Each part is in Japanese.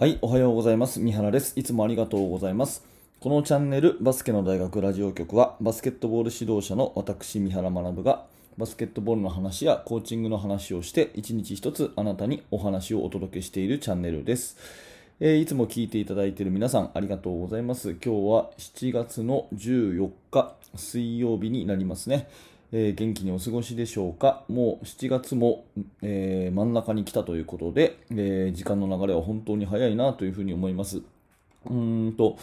はい、おはようございます。三原です。いつもありがとうございます。このチャンネル、バスケの大学ラジオ局は、バスケットボール指導者の私、三原学が、バスケットボールの話やコーチングの話をして、一日一つあなたにお話をお届けしているチャンネルです。えーいつも聞いていただいている皆さん、ありがとうございます。今日は7月の14日、水曜日になりますね。えー元気にお過ごしでしょうか？もう7月も、えー真ん中に来たということで、えー時間の流れは本当に早いなというふうに思います。うーんと、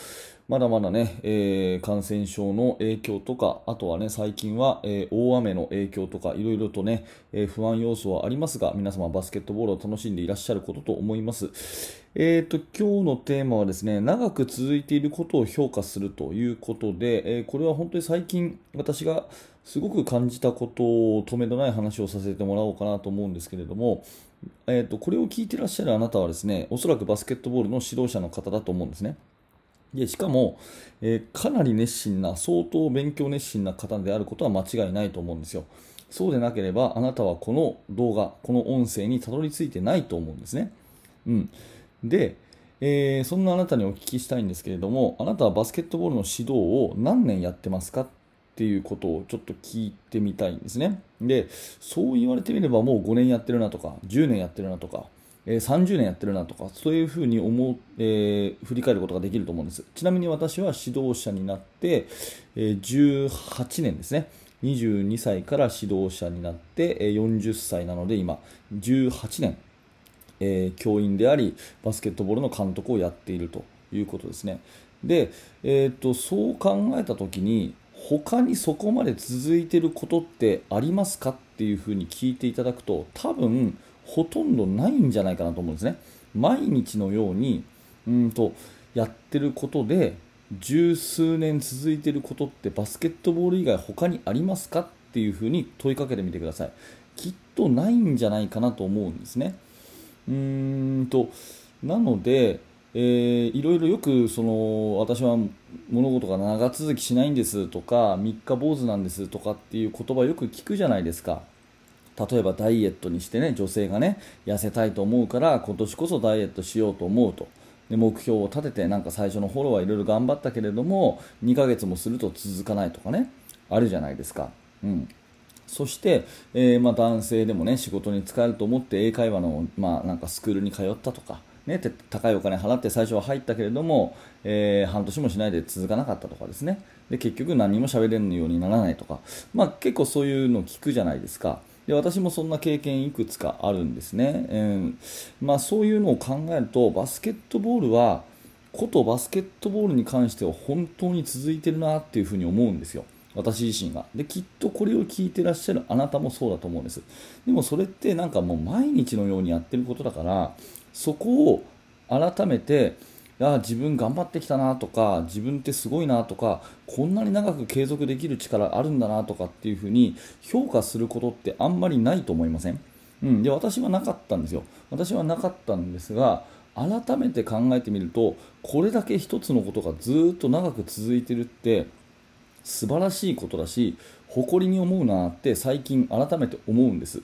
まだまだね、えー感染症の影響とか、あとはね、最近は、えー大雨の影響とか、いろいろとね、えー不安要素はありますが、皆様バスケットボールを楽しんでいらっしゃることと思います。えーと、今日のテーマはですね、長く続いていることを評価するということで、えーこれは本当に最近、私がすごく感じたことを止めどない話をさせてもらおうかなと思うんですけれども、えーと、これを聞いてらっしゃるあなたはですね、おそらくバスケットボールの指導者の方だと思うんですね。でしかも、えーかなり熱心な、相当勉強熱心な方であることは間違いないと思うんですよ。そうでなければ、あなたはこの動画、この音声にたどり着いてないと思うんですね。うん、で、えーそんなあなたにお聞きしたいんですけれども、あなたはバスケットボールの指導を何年やってますかっていうことをちょっと聞いてみたいんですね。で、そう言われてみればもう5年やってるなとか、10年やってるなとか、え30年やってるなとか、そういうふうに思う、えー振り返ることができると思うんです。ちなみに私は指導者になって、え18年ですね。22歳から指導者になって、え40歳なので今、18年、えー教員であり、バスケットボールの監督をやっているということですね。で、えー、とそう考えたときに、他にそこまで続いてることってありますかっていうふうに聞いていただくと、多分ほとんどないんじゃないかなと思うんですね。毎日のようにうんとやってることで、十数年続いてることってバスケットボール以外他にありますかっていうふうに問いかけてみてください。きっとないんじゃないかなと思うんですね。うーんとなので、えーいろいろよくその私は物事が長続きしないんですとか三日坊主なんですとかっていう言葉よく聞くじゃないですか。例えばダイエットにしてね女性がね痩せたいと思うから今年こそダイエットしようと思うとで目標を立ててなんか最初の頃はいろいろ頑張ったけれども2ヶ月もすると続かないとかねあるじゃないですか。うんそして、えーまあ、男性でもね仕事に使えると思って英会話の、まあ、なんかスクールに通ったとか、ね、て高いお金払って最初は入ったけれども、えー半年もしないで続かなかったとかですね。で結局何も喋れるようにならないとか、まあ、結構そういうの聞くじゃないですか。で私もそんな経験いくつかあるんですね、うん。まあ、そういうのを考えるとバスケットボールはことバスケットボールに関しては本当に続いてるなっていうふうに思うんですよ。私自身が。できっとこれを聞いてらっしゃるあなたもそうだと思うんです。でもそれってなんかもう毎日のようにやってることだからそこを改めていや自分頑張ってきたなとか自分ってすごいなとかこんなに長く継続できる力あるんだなとかっていうふうに評価することってあんまりないと思いません、うん、で私はなかったんですよ。私はなかったんですが改めて考えてみるとこれだけ一つのことがずっと長く続いてるって素晴らしいことだし誇りに思うなって最近改めて思うんです、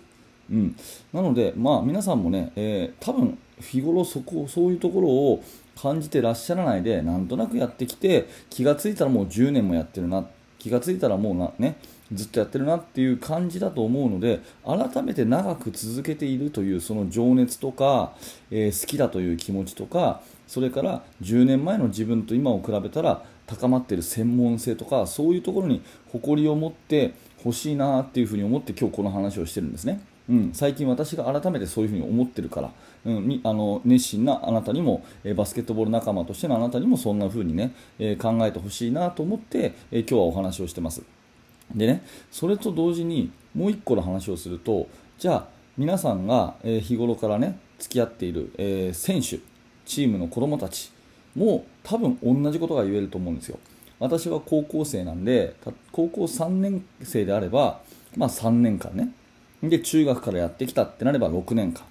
うん、なので、まあ、皆さんもね、えー多分日頃そこそういうところを感じてらっしゃらないでなんとなくやってきて気がついたらもう10年もやってるな気がついたらもうな、ね、ずっとやってるなっていう感じだと思うので改めて長く続けているというその情熱とか、えー好きだという気持ちとかそれから10年前の自分と今を比べたら高まっている専門性とかそういうところに誇りを持ってほしいなっていうふうに思って今日この話をしてるんですね。うん、最近私が改めてそういうふうに思ってるから、うん、あの熱心なあなたにも、えーバスケットボール仲間としてのあなたにもそんなふうにね、えー考えてほしいなと思って、えー今日はお話をしてます。でね、それと同時にもう一個の話をすると、じゃあ皆さんが、えー日頃からね付き合っている、えー選手、チームの子供たちも多分同じことが言えると思うんですよ。私は高校生なんで、高校3年生であれば、まあ3年間ね。で、中学からやってきたってなれば6年間。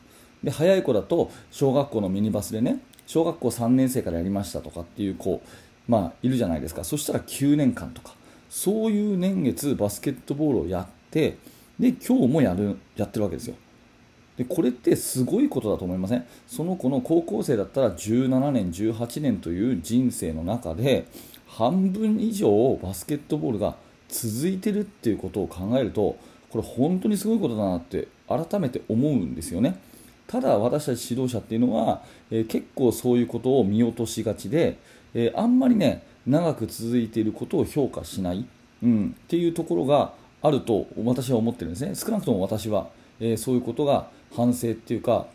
で、早い子だと小学校のミニバスでね、小学校3年生からやりましたとかっていう子、まあいるじゃないですか。そしたら9年間とか。そういう年月バスケットボールをやって、で、今日もやる、やってるわけですよ。でこれってすごいことだと思いません？その子の高校生だったら17年、18年という人生の中で半分以上バスケットボールが続いてるっていうことを考えるとこれ本当にすごいことだなって改めて思うんですよね。ただ私たち指導者っていうのは、えー、結構そういうことを見落としがちで、えー、あんまりね長く続いていることを評価しない、うん、っていうところがあると私は思ってるんですね少なくとも私は、えー、そういうことが反省っていうか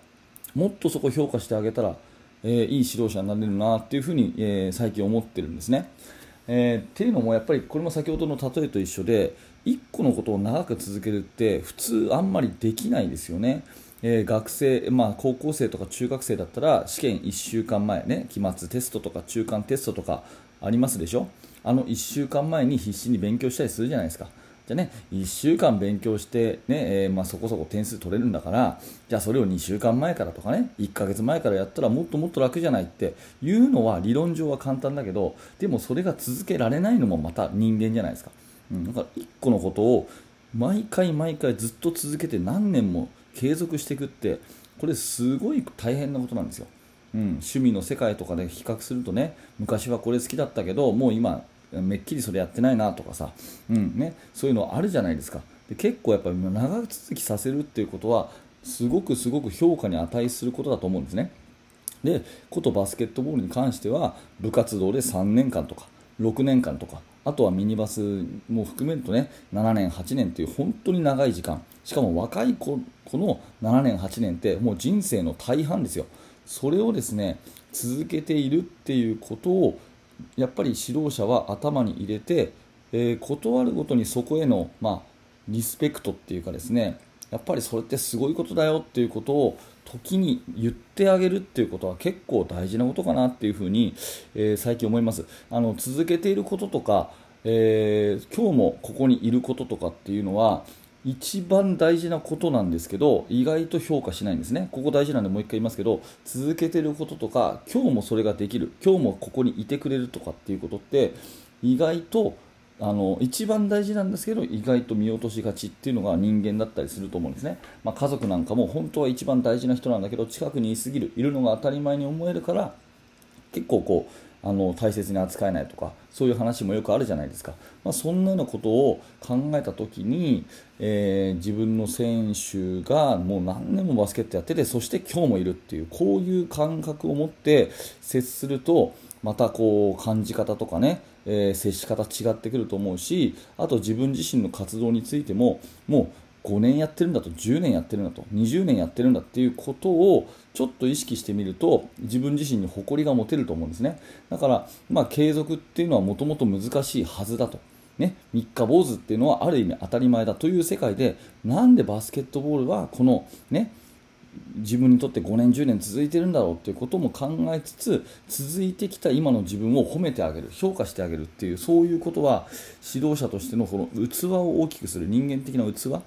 もっとそこを評価してあげたら、え、いい指導者になれるなっていうふうに、え、最近思ってるんですね。えー、っていうのもやっぱりこれも先ほどの例えと一緒で1個のことを長く続けるって普通あんまりできないですよね。えー、学生、まあ、高校生とか中学生だったら試験1週間前ね期末テストとか中間テストとかありますでしょ？あの1週間前に必死に勉強したりするじゃないですかじゃね、1週間勉強して、ねえー、まあ、そこそこ点数取れるんだからじゃあそれを2週間前からとかね1ヶ月前からやったらもっともっと楽じゃないっていうのは理論上は簡単だけどでもそれが続けられないのもまた人間じゃないですか、うん、だから1個のことを毎回毎回ずっと続けて何年も継続していくってこれすごい大変なことなんですよ、うん、趣味の世界とかで比較するとね昔はこれ好きだったけどもう今めっきりそれやってないなとかさ、うんね、そういうのあるじゃないですか。で結構やっぱ長続きさせるっていうことはすごくすごく評価に値することだと思うんですね。でことバスケットボールに関しては部活動で3年間とか6年間とかあとはミニバスも含めるとね7年8年という本当に長い時間。しかも若い子の7年8年ってもう人生の大半ですよ。それをですね続けているっていうことをやっぱり指導者は頭に入れて、えー、断るごとにそこへの、まあ、リスペクトっていうかですねやっぱりそれってすごいことだよっていうことを時に言ってあげるっていうことは結構大事なことかなっていうふうに、えー、最近思います。あの続けていることとか、えー、今日もここにいることとかっていうのは一番大事なことなんですけど意外と評価しないんですね。ここ大事なんでもう一回言いますけど続けてることとか今日もそれができる今日もここにいてくれるとかっていうことって意外とあの一番大事なんですけど意外と見落としがちっていうのが人間だったりすると思うんですね、まあ、家族なんかも本当は一番大事な人なんだけど近くにいすぎるいるのが当たり前に思えるから結構こうあの大切に扱えないとかそういう話もよくあるじゃないですか、まあ、そんなようなことを考えた時に、えー、自分の選手がもう何年もバスケットやっててそして今日もいるっていうこういう感覚を持って接するとまたこう感じ方とかね、えー、接し方違ってくると思うしあと自分自身の活動についてももう5年やってるんだと10年やってるんだと20年やってるんだっていうことをちょっと意識してみると自分自身に誇りが持てると思うんですねだから、まあ、継続っていうのはもともと難しいはずだと。ね、三日坊主っていうのはある意味当たり前だという世界でなんでバスケットボールはこの、ね、自分にとって5年、10年続いてるんだろうということも考えつつ続いてきた今の自分を褒めてあげる評価してあげるっていうそういうことは指導者としてのこの器を大きくする人間的な器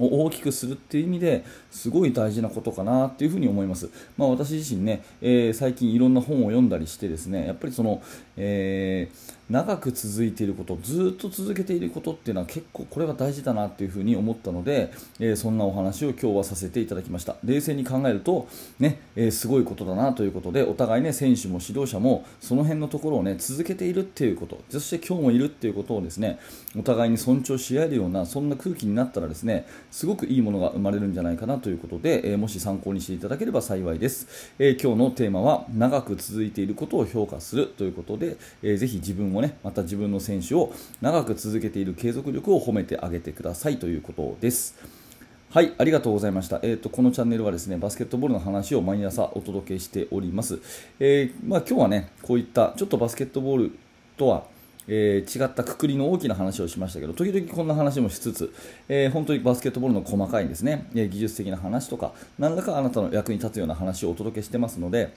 を大きくするっていう意味ですごい大事なことかなっていうふに思います。まあ、私自身ね、えー、最近いろんな本を読んだりしてですね、やっぱりその、えー、長く続いていること、ずっと続けていることっていうのは結構これが大事だなっていうふうに思ったので、えー、そんなお話を今日はさせていただきました。冷静に考えると、ね、えすごいことだなということで、お互いね、選手も指導者もその辺のところをね、続けているっていうこと、そして今日もいるっていうことをですね、お互いに尊重し合えるような、そんな空気になったらですね、すごくいいものが生まれるんじゃないかなということで、えー、もし参考にしていただければ幸いです、えー、今日のテーマは長く続いていることを評価するということで、えー、ぜひ自分をねまた自分の選手を長く続けている継続力を褒めてあげてくださいということですはい、ありがとうございました。えっ、ー、とこのチャンネルはですね、バスケットボールの話を毎朝お届けしております。えー、まあ今日はね、こういったちょっとバスケットボールとはえー、違ったくくりの大きな話をしましたけど時々こんな話もしつつ、えー、本当にバスケットボールの細かいですね、え、技術的な話とか何らかあなたの役に立つような話をお届けしてますので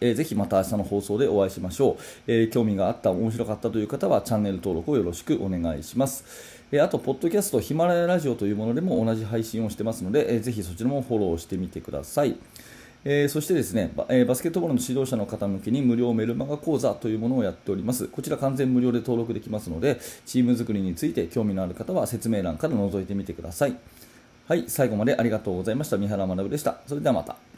えー、ぜひまた明日の放送でお会いしましょう、えー、興味があった、面白かったという方はチャンネル登録をよろしくお願いします。えー、あと、ポッドキャストヒマラヤラジオというものでも同じ配信をしてますので、えー、ぜひそちらもフォローしてみてください。えー、そしてですねバ,、えー、バスケットボールの指導者の方向けに無料メルマガ講座というものをやっております。こちら完全無料で登録できますので、チーム作りについて興味のある方は説明欄から覗いてみてください。はい、最後までありがとうございました。三原学でした。それではまた。